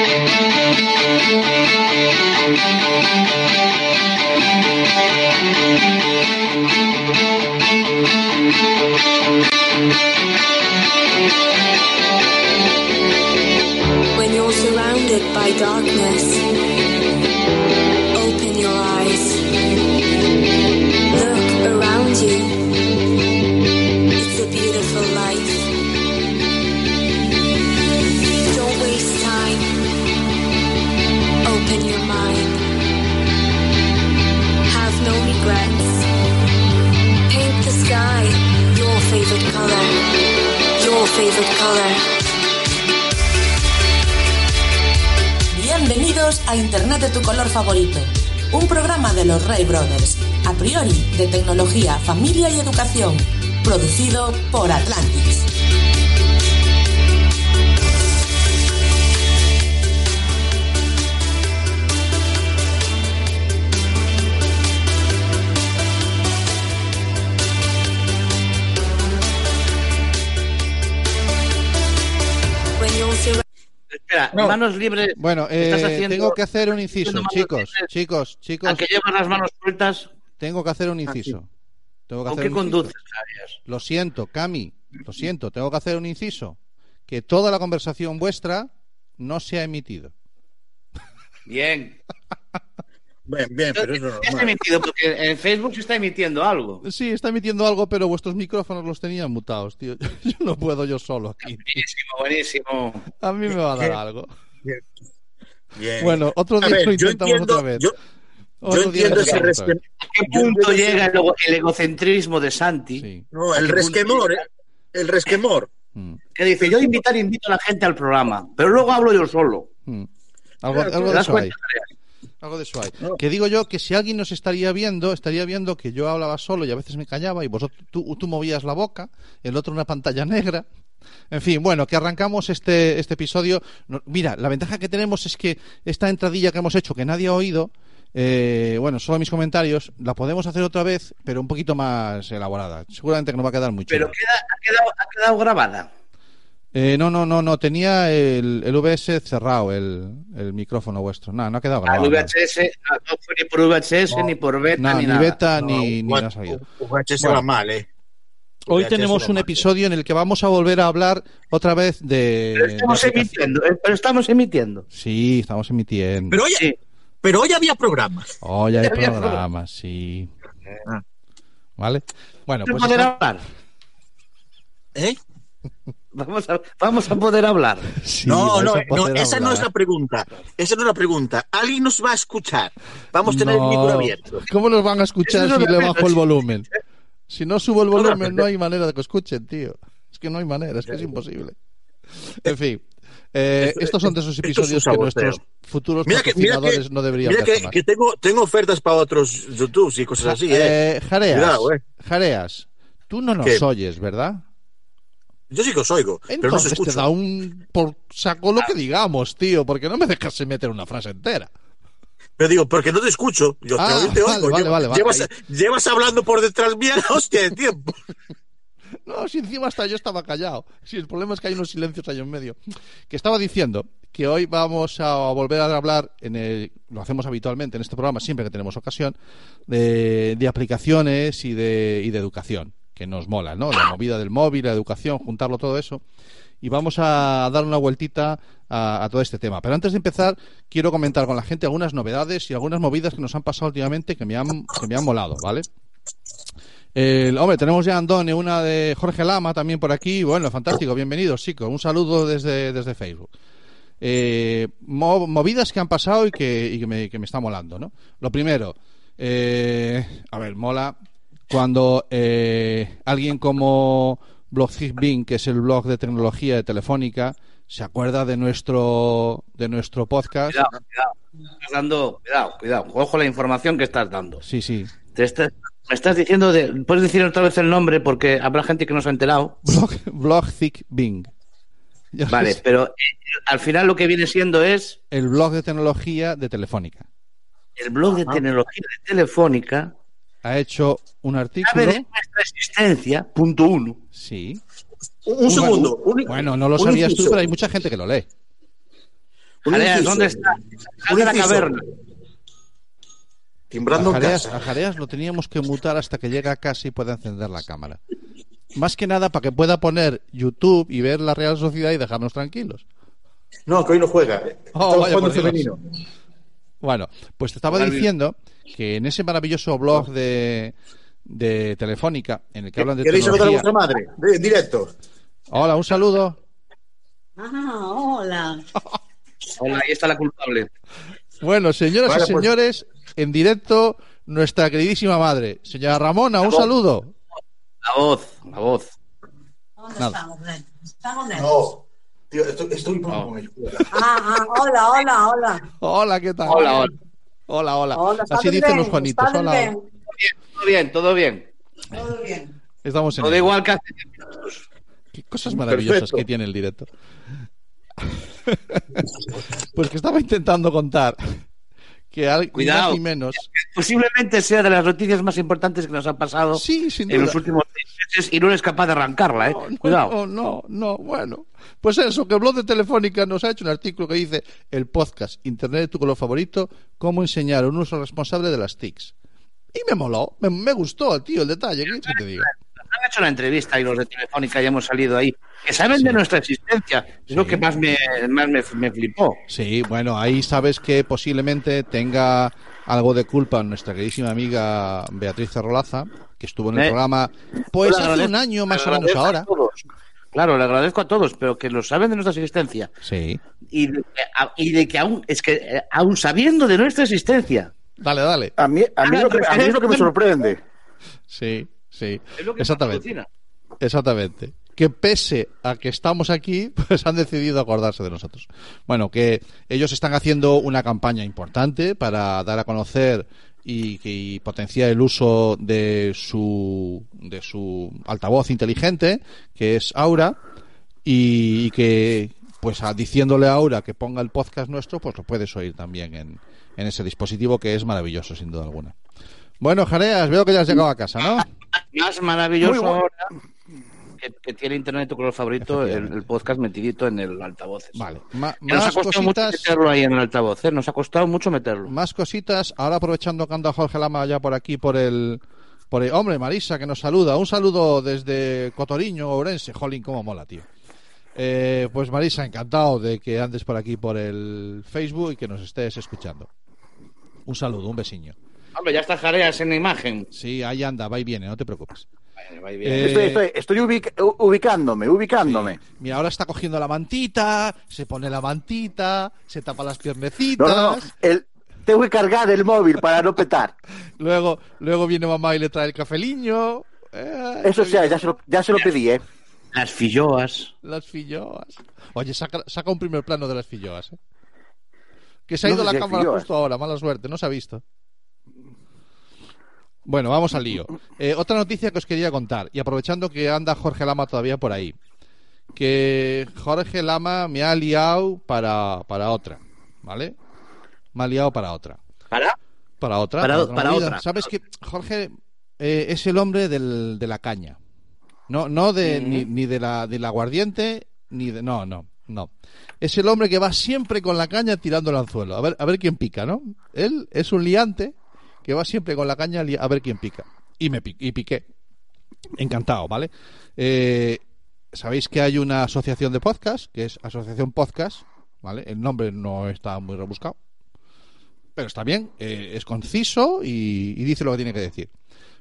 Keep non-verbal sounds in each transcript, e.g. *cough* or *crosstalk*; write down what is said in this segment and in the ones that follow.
When you're surrounded by darkness, open your eyes. Bienvenidos a Internet de tu color favorito, un programa de los Ray Brothers, a priori de tecnología, familia y educación, producido por Atlantis. No. manos libres. Bueno, Estás eh, haciendo- tengo que hacer un inciso, chicos, libres. chicos, chicos, Al que llevas las manos sueltas, tengo que hacer un inciso. Tengo que ¿con hacer qué conduces? Lo siento, Cami, lo siento, tengo que hacer un inciso. Que toda la conversación vuestra no se ha emitido. Bien. *laughs* Bien, bien, pero es Está emitido porque en Facebook se está emitiendo algo. Sí, está emitiendo algo, pero vuestros micrófonos los tenían mutados, tío. *laughs* Yo no puedo yo solo aquí. Buenísimo, buenísimo. A mí me va a dar algo. Bien. Bueno, otro día ver, lo intentamos entiendo- otra vez. yo- Otro yo día lo entiendo ese. ¿A qué punto llega el, ego- el egocentrismo de Santi? No, ¿A el resquemor, llega? ¿eh? El resquemor. Mm. Que dice, yo invitar, invito a la gente al programa, pero luego hablo yo solo. Mm. Algo, ¿Te algo de das eso hay. Algo de eso hay. Que digo yo que si alguien nos estaría viendo, estaría viendo que yo hablaba solo y a veces me callaba y vosotros tú, tú movías la boca, el otro una pantalla negra. En fin, bueno, que arrancamos este, este episodio. No- mira, la ventaja que tenemos es que esta entradilla que hemos hecho, que nadie ha oído, eh, bueno, solo mis comentarios, la podemos hacer otra vez, pero un poquito más elaborada. Seguramente que no va a quedar muy Pero chulo. queda, ha, quedado, ha quedado grabada. Eh, no, no, no, no, tenía el, el VS cerrado, el, el micrófono vuestro. No, no ha quedado Al grabado. nada. VHS, no, no fue ni por VHS, No. ni por beta, No, ni, ni nada. beta No, ni, ni ha salido. VHS Bueno. va mal, ¿eh? Hoy VHS tenemos un mal. episodio en el que vamos a volver a hablar otra vez de. Pero estamos emitiendo, eh, pero estamos emitiendo. Sí, estamos emitiendo. Pero hoy, Sí. pero hoy había programas. Hoy hay programas, sí. Ah. ¿Vale? Bueno, pues. poder está- hablar. ¿Eh? Vamos a, vamos a poder hablar. *laughs* sí, no, no, poder no, esa no es la pregunta. Esa no es la pregunta. Alguien nos va a escuchar. Vamos a tener el No. micro abierto. ¿Cómo nos van a escuchar si no le bajo el volumen? Si no subo el volumen, no hay manera de que escuchen, tío. Es que no hay manera, es que es imposible. En fin. eh, Esto- estos son de esos es episodios que nuestros futuros Mira que, mira patrocinadores que, no deberían mira ver que, tengo, tengo ofertas para otros YouTube y cosas así, ¿eh? Eh, Jareas, Cuidado, eh. Jareas, tú no nos ¿Qué? oyes, ¿verdad? Yo sí que os oigo, pero no os Entonces te escucho. da un por saco lo que digamos, tío, porque no me dejas meter una frase entera. Pero digo, porque no te escucho. Yo te, Ah, te vale, oigo. vale, vale, llevas, llevas hablando por detrás mía la hostia de tiempo. *laughs* No, si encima hasta yo estaba callado. Si el problema es que hay unos silencios ahí en medio. Que estaba diciendo que hoy vamos a volver a hablar, en el- lo hacemos habitualmente en este programa, siempre que tenemos ocasión, de, de aplicaciones y de, y de educación, que nos mola, ¿no? La movida del móvil, la educación, juntarlo todo eso. Y vamos a dar una vueltita a, todo este tema. Pero antes de empezar, quiero comentar con la gente algunas novedades y algunas movidas que nos han pasado últimamente que me han, que me han molado, ¿vale? El, hombre, tenemos ya Andone, una de Jorge Lama también por aquí. Bueno, fantástico, bienvenidos, chicos. Un saludo desde, desde Facebook. Eh, mo- movidas que han pasado y que, y que, me, que me está molando, ¿no? Lo primero, eh, a ver, mola cuando eh, alguien como Blogzig Bing, que es el blog de tecnología de Telefónica, se acuerda de nuestro de nuestro podcast. Cuidado, cuidado. Estás dando, cuidado, cuidado. Ojo la información que estás dando. Sí, sí. Te estás- me estás diciendo, de, puedes decir otra vez el nombre porque habrá gente que no se ha enterado. Blog, Blogzig Bing. Ya Vale, *laughs* pero eh, al final lo que viene siendo es El blog de tecnología de Telefónica. el blog de tecnología de Telefónica Ha hecho un sabe artículo. de nuestra existencia, punto uno. Sí. Un, un segundo. un- Bueno, no lo sabías tú, pero hay mucha gente que lo lee. Jareas. ¿dónde está? Sal de la caverna. Timbrando A Jareas, casa. a Jareas lo teníamos que mutar hasta que llegue a casa y pueda encender la cámara. Más que nada para que pueda poner YouTube y ver la Real Sociedad y dejarnos tranquilos. No, que hoy no juega. Oh, vaya, femenino. Bueno, pues te estaba diciendo que en ese maravilloso blog de, de Telefónica, en el que hablan de ¿Queréis saludar a tecnología... vuestra madre? En directo. Hola, un saludo. Ah, hola. *laughs* Hola, ahí está la culpable. Bueno, señoras Vale, y pues. señores, en directo nuestra queridísima madre. Señora Ramona, un saludo. La voz, la voz. ¿Dónde Nada. estamos? Estamos. No. Tío, estoy, estoy No. con el culo. Ah, ah, hola, hola, hola. Hola, ¿qué tal? Hola, hola. Hola, hola. Hola, Así ¿estás dicen bien? los Juanitos. ¿Estás Hola. bien? Todo bien, todo bien. Todo bien. Estamos en Todo igual que hace Qué cosas maravillosas Perfecto. que tiene el directo. *laughs* pues que estaba intentando contar que ni Cuidado. más ni menos. Posiblemente sea de las noticias más importantes que nos han pasado Sí, sin en duda. los últimos seis meses y no eres capaz de arrancarla, ¿eh? No, Cuidado. No, no, no, bueno. Pues eso, que el blog de Telefónica nos ha hecho un artículo que dice el podcast Internet de tu color favorito, cómo enseñar un uso responsable de las TICs. Y me moló, me, me gustó, tío, el detalle, ¿qué quieres que te diga? Han hecho una entrevista y los de Telefónica ya hemos salido ahí. Que saben de nuestra existencia. Es lo Sí. que más me, más me, me flipó. Sí, bueno, ahí sabes que posiblemente tenga algo de culpa nuestra queridísima amiga Beatriz Cerrolaza, que estuvo en el Eh, programa pues hace un año más o menos ahora. Claro, le agradezco a todos, pero que lo saben de nuestra existencia. Sí. Y de, y de que aún, es que eh, aún sabiendo de nuestra existencia, Dale, dale. A mí, a mí, es lo que, a mí es lo que me sorprende. Sí, sí. es lo que Exactamente. Exactamente. Que pese a que estamos aquí, *laughs* pues han decidido acordarse de nosotros. Bueno, que ellos están haciendo una campaña importante para dar a conocer y, y potenciar el uso de su, de su altavoz inteligente, que es Aura, y, y que, pues a- diciéndole a Aura que ponga el podcast nuestro, pues lo puedes oír también en, en ese dispositivo que es maravilloso, sin duda alguna. Bueno, Jareas, veo que ya has llegado a casa, ¿no? Más maravilloso bueno. ahora que, que tiene internet tu color favorito, el, podcast metidito en el altavoz. Vale. Ma- nos ha más costado mucho meterlo ahí en el altavoz, ¿eh? Nos ha costado mucho meterlo. Más cositas. Ahora aprovechando que anda Jorge Lama ya por aquí, por el, por el... Hombre, Marisa, que nos saluda. Un saludo desde Cotoriño, Ourense. Jolín, cómo mola, tío. Eh, pues Marisa, encantado de que andes por aquí por el Facebook y que nos estés escuchando. Un saludo, un besiño. Ya está Jareas en la imagen. Sí, ahí anda, va y viene, no te preocupes. Eh, Estoy, estoy, estoy ubic- ubicándome, ubicándome. Sí. Mira, ahora está cogiendo la mantita, se pone la mantita, se tapa las piernecitas. no, no. El, tengo que cargar el móvil para no petar. *laughs* Luego, luego viene mamá y le trae el cafeliño. Eh, Eso sí, ya se lo, ya se lo pedí, ¿eh? Las filloas. Las filloas. Oye, saca, saca un primer plano de las filloas, ¿eh? Que se ha No ido sé la cámara filloas. justo ahora, mala suerte, no se ha visto. Bueno, vamos al lío. Eh, otra noticia que os quería contar, y aprovechando que anda Jorge Lama todavía por ahí, que Jorge Lama me ha liado para, para otra, ¿vale? Me ha liado para otra. ¿Para? Para otra. Para- otra para otra. Sabes que Jorge eh, es el hombre del- de la caña. No, no de, ni, ni de la del aguardiente, ni de. No, no, no. Es el hombre que va siempre con la caña tirando el anzuelo. A ver, a ver quién pica, ¿no? Él es un liante que va siempre con la caña a ver quién pica. Y me y piqué. Encantado, ¿vale? Eh, Sabéis que hay una asociación de podcast, que es Asociación Podcast, ¿vale? El nombre no está muy rebuscado. Pero está bien, eh, es conciso y, y dice lo que tiene que decir.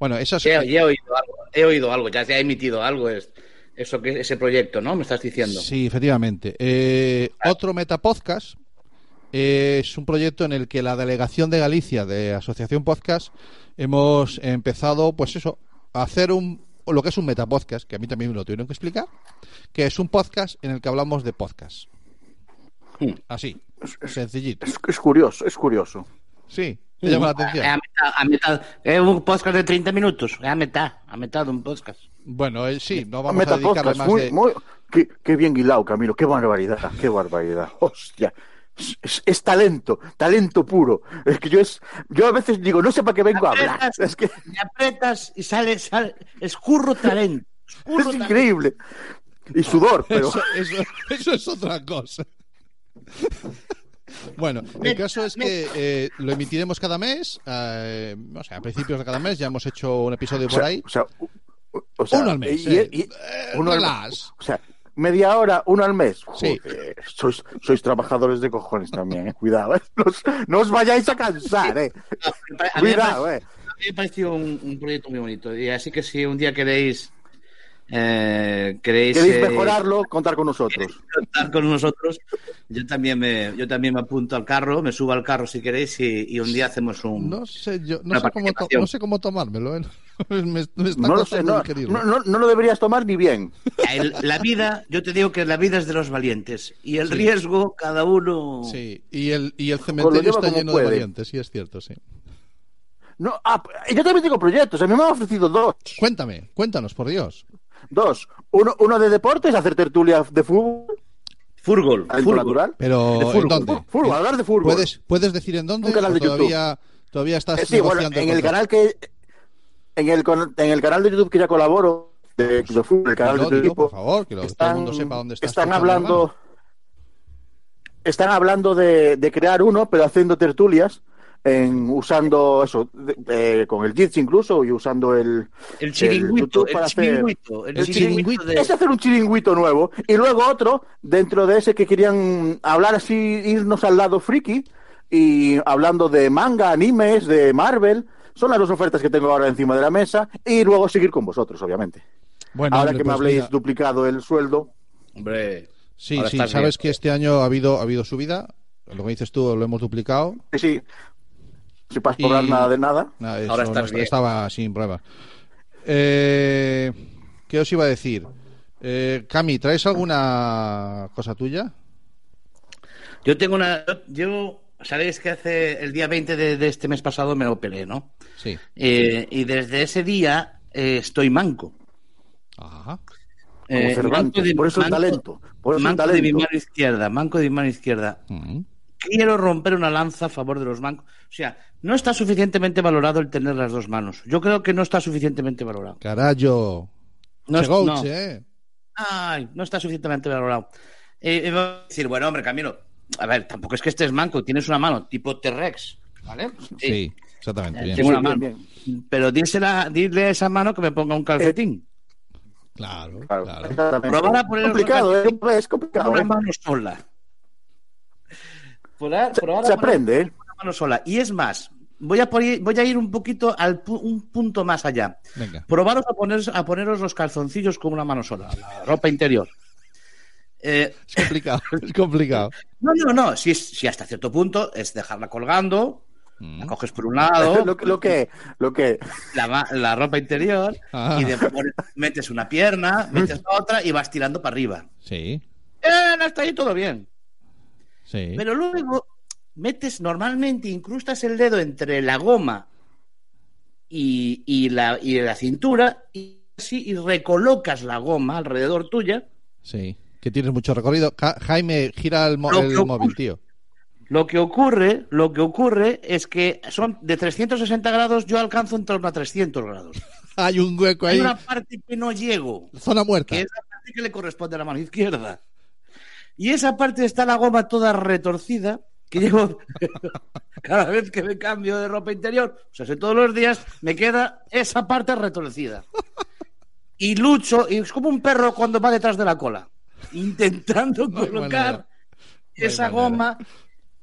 Bueno, esas, Ya, ya he oído algo. He oído algo, ya se ha emitido algo. Es, eso que ese proyecto, ¿no? Me estás diciendo. Sí, efectivamente. Eh, otro Metapodcast es un proyecto en el que la delegación de Galicia de Asociación Podcast hemos empezado, pues eso, a hacer un lo que es un Metapodcast, que a mí también me lo tuvieron que explicar, que es un podcast en el que hablamos de podcast. Así, sencillito. Es, es curioso, es curioso. Sí, te llama la atención. A mitad, a mitad. Es un podcast de 30 minutos. A mitad, a mitad de un podcast. Bueno, eh, sí, no vamos a dedicarle Metapodcast, más muy, de... muy, qué, qué bien hilado, Camilo, qué barbaridad, qué barbaridad. *laughs* Hostia. Es, es- es talento, talento puro. Es que yo es, yo a veces digo, no sé para qué vengo a hablar. Es que Me apretas y sale, sale. Escurro talento. Escurro es talento. increíble. Y sudor, pero Eso, eso- eso es otra cosa. Bueno, el caso es que eh, lo emitiremos cada mes, eh, o sea, a principios de cada mes ya hemos hecho un episodio O por sea, ahí. o sea, o Uno al mes, y- eh. y- Eh, uno al- relax. o sea, media hora, uno al mes. Sí. Joder, sois, sois trabajadores de cojones también, eh. Cuidado, eh. Los- no os vayáis a cansar, eh. A me Cuidado, eh. a mí me pareció un, un proyecto muy bonito. Y así que si un día queréis. Eh, queréis. Queréis eh, mejorarlo, contar con nosotros. *laughs* contar con nosotros, yo también me, yo también me apunto al carro, me subo al carro si queréis y, y un día hacemos un. No sé, yo, no, sé cómo no sé cómo tomármelo. ¿eh? *laughs* me, me está No lo sé, costando no, digerirlo. no, no- no lo deberías tomar ni bien. El- la vida, yo te digo que la vida es de los valientes y el riesgo, cada uno. Sí, y el, y el cementerio está lleno de valientes, sí, es cierto, sí. No, ah, yo también tengo proyectos, a mí me han ofrecido dos. Cuéntame, cuéntanos, por Dios. Dos. Uno, uno de deportes, hacer tertulia de fútbol, Fútbol, natural. Pero, De fútbol, ¿en dónde? fútbol, hablar de fútbol. ¿Puedes, ¿Puedes decir en dónde? Un canal ¿O de YouTube. todavía, todavía estás Eh, sí, bueno, en el canal que en el, en el canal de YouTube que ya colaboro de, de fútbol, el canal de tu equipo, por favor, que lo- todo el mundo sepa dónde está están hablando están hablando de, de crear uno, pero haciendo tertulias en usando eso de- de- con el Jits incluso y usando el El chiringuito, el para hacer- chiringuito, el el chiringuito chiringuito. de- es hacer un chiringuito nuevo y luego otro dentro de ese que querían hablar así irnos al lado friki y hablando de manga animes de Marvel son las dos ofertas que tengo ahora encima de la mesa y luego seguir con vosotros obviamente Bueno, ahora hombre, que me pues habléis mira, duplicado el sueldo Hombre. Sí, sí, sabes bien. que este año ha habido, ha habido subida. Lo que dices tú lo hemos duplicado. sí sí sin pas cobrar Y- nada de nada eso Ahora no estás est- bien. estaba sin problemas. Eh, ¿Qué os iba a decir? Eh, Cami, ¿traes alguna cosa tuya? Yo tengo una. Yo, sabéis que hace el día 20 de, de este mes pasado me operé, ¿no? Sí. Eh, y desde ese día eh, estoy manco. Ajá. como Eh, Cervantes por eso el talento por eso manco de mi talento mano izquierda, manco de mi mano izquierda. Mm. Quiero romper una lanza a favor de los mancos. O sea, no está suficientemente valorado el tener las dos manos. Yo creo que no está suficientemente valorado. Carajo. No, es- coach, no. eh. Ay, no está suficientemente valorado. Eh, eh, decir, bueno, hombre, Camilo, a ver, tampoco es que estés manco, tienes una mano tipo T-Rex, ¿vale? Sí, exactamente. Eh, bien. tengo una mano. bien. Pero dísela, dile a esa mano que me ponga un calcetín. Claro, Claro, claro. exactamente. Probar a poner complicado ¿eh? es complicado una mano sola. Probar- se, probar aprende ¿eh? una mano sola. Y es más, voy a, por- voy a ir un poquito al pu- un punto más allá. Venga. Probaros a, poner, a poneros los calzoncillos con una mano sola, la ropa interior. Eh, Es complicado, *laughs* es complicado. no, no, no, si, es- si hasta cierto punto es dejarla colgando, Mm. la coges por un lado, *laughs* lo, que- lo que lo que la, ropa interior, Ah. y después metes una pierna, metes la otra y vas tirando para arriba. Sí, Bien, hasta ahí todo bien. Sí. Pero luego metes normalmente, incrustas el dedo entre la goma y, y la, y la cintura y, así, y recolocas la goma alrededor tuya. Sí, que tienes mucho recorrido. Ja- Jaime, gira el, mo- el ocurre- móvil, tío. Lo que ocurre, lo que ocurre es que son de 360 grados, yo alcanzo en torno a 300 grados. *laughs* Hay un hueco Hay ahí. una parte que no llego, Zona muerta. que es la parte que le corresponde a la mano izquierda. Y esa parte está la goma toda retorcida, que llevo *laughs* cada vez que me cambio de ropa interior, o sea, si todos los días me queda esa parte retorcida. Y lucho, y es como un perro cuando va detrás de la cola, intentando No colocar esa manera. goma,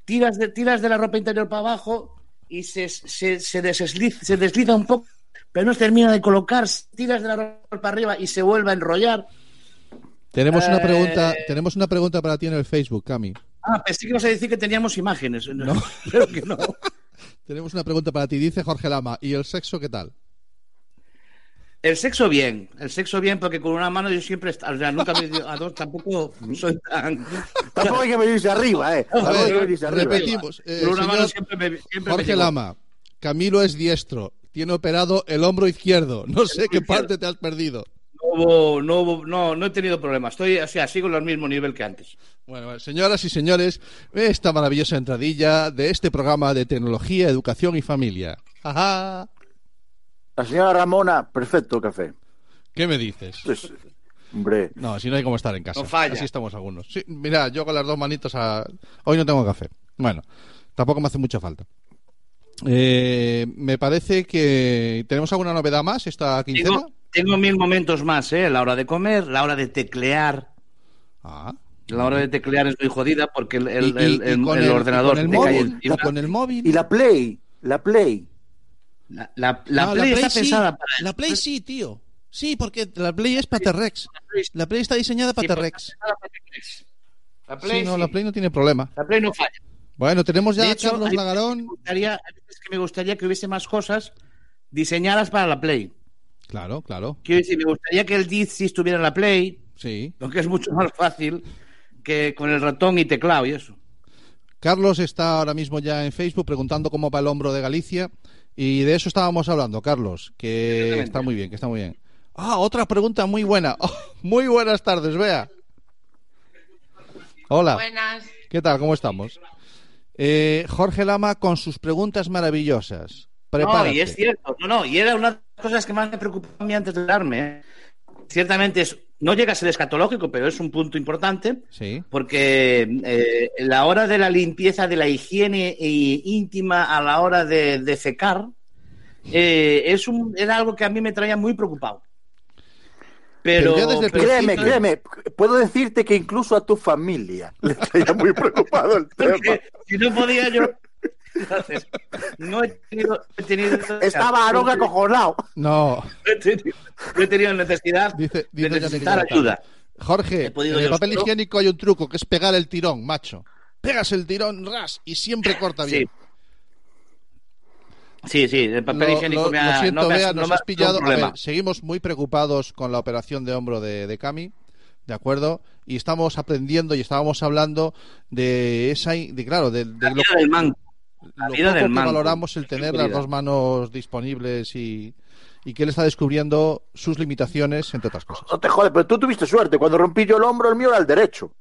tiras de, tiras de la ropa interior para abajo y se, se, se, desliza, se desliza un poco, pero no termina de colocar, tiras de la ropa para arriba y se vuelve a enrollar. Tenemos una Eh, pregunta, tenemos una pregunta para ti en el Facebook, Cami. Ah, pensé que ibas a decir que teníamos imágenes. *laughs* Creo que no. *laughs* Tenemos una pregunta para ti. Dice Jorge Lama, ¿y el sexo qué tal? El sexo bien, el sexo bien, porque con una mano yo siempre, o sea, nunca me a dos, tampoco soy tan... tampoco hay que venirse arriba eh A tampoco hay que ver, repetimos. eh, Con una mano señor siempre me, siempre Jorge. Lama, Camilo es diestro. Tiene operado el hombro izquierdo. No sé qué izquierdo. parte te has perdido. No, hubo- no, hubo- no, no he tenido problemas. Estoy, o sea, sigo al mismo nivel que antes. Bueno, señoras y señores, esta maravillosa entradilla de este programa de tecnología, educación y familia. Ajá. la señora Ramona perfecto café ¿Qué me dices? Pues, hombre No, si no hay como estar en casa. No falla. Así estamos algunos. Sí, mira, yo con las dos manitos a... Hoy no tengo café. Bueno, tampoco me hace mucha falta. Eh, me parece que tenemos alguna novedad más esta quincena. Tengo mil momentos más, ¿eh? La hora de comer, la hora de teclear. Ah. La hora de teclear es muy jodida porque el, el- Y- y- el- y el- con el el- ordenador con el te cae móvil, encima. con el móvil. Y la Play, la Play. La, la- la No, Play está sí. pensada para La. Play sí, tío. Sí, porque la Play es para T-Rex. La Play está diseñada para pero T-Rex. La Sí, Play, no, sí. la Play no tiene problema. La Play no falla. Bueno, tenemos ya De a hecho, Carlos Lagarón. Me gustaría, hay veces que me gustaría que hubiese más cosas diseñadas para la Play. Claro, claro. Quiero decir, me gustaría que el Dizzy estuviera en la Play, Sí. aunque es mucho más fácil que con el ratón y teclado y eso. Carlos está ahora mismo ya en Facebook preguntando cómo va el hombro de Galicia. Y de eso estábamos hablando, Carlos, que está muy bien, que está muy bien. Ah, otra pregunta muy buena. *laughs* Oh, muy buenas tardes, Bea. Hola. Buenas. ¿Qué tal? ¿Cómo estamos? Eh, Jorge Lama con sus preguntas maravillosas. Prepárate. No, y es cierto. No, no, y era una de las cosas que más me preocupaba a mí antes de darme. ¿eh? Ciertamente es, no llega a ser escatológico, pero es un punto importante. Sí. Porque eh, la hora de la limpieza, de la higiene íntima a la hora de, de fecar, eh, es un, era algo que a mí me traía muy preocupado. Pero, Pero Créeme, créeme, puedo decirte que incluso a tu familia le traía muy preocupado el *laughs* tema. porque si no podía yo. Entonces, no he tenido. he tenido- Estaba Aaron acojonado. No, no he tenido, no he tenido necesidad dice, de dice Yannick necesitar ayuda. Jorge, en el papel solo. higiénico hay un truco que es pegar el tirón, macho. Pegas el tirón, ras, y siempre corta bien. Sí. Sí, sí, el papel Lo, higiénico lo- me ha. lo siento, no me ha- Bea, no nos has pillado. A ver, seguimos muy preocupados con la operación de hombro de, de Cami, ¿de acuerdo? Y estamos aprendiendo y estábamos hablando de esa, de claro, de, de lo, del manco. La lo vida poco del que valoramos el tener las dos manos disponibles y, y que él está descubriendo sus limitaciones, entre otras cosas. No te jode, pero tú tuviste suerte. Cuando rompí yo el hombro, el mío era el derecho.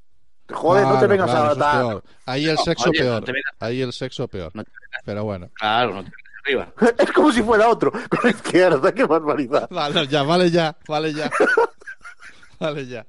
Te jode, no te Claro, vengas claro, a eso es. Ahí el No, sexo oye, no peor. vengas- Ahí el sexo peor. No Pero bueno. Claro, no te vengas arriba. *laughs* Es como si fuera otro, con la izquierda, qué barbaridad. Vale, ya, vale ya, vale ya. *laughs* Vale ya.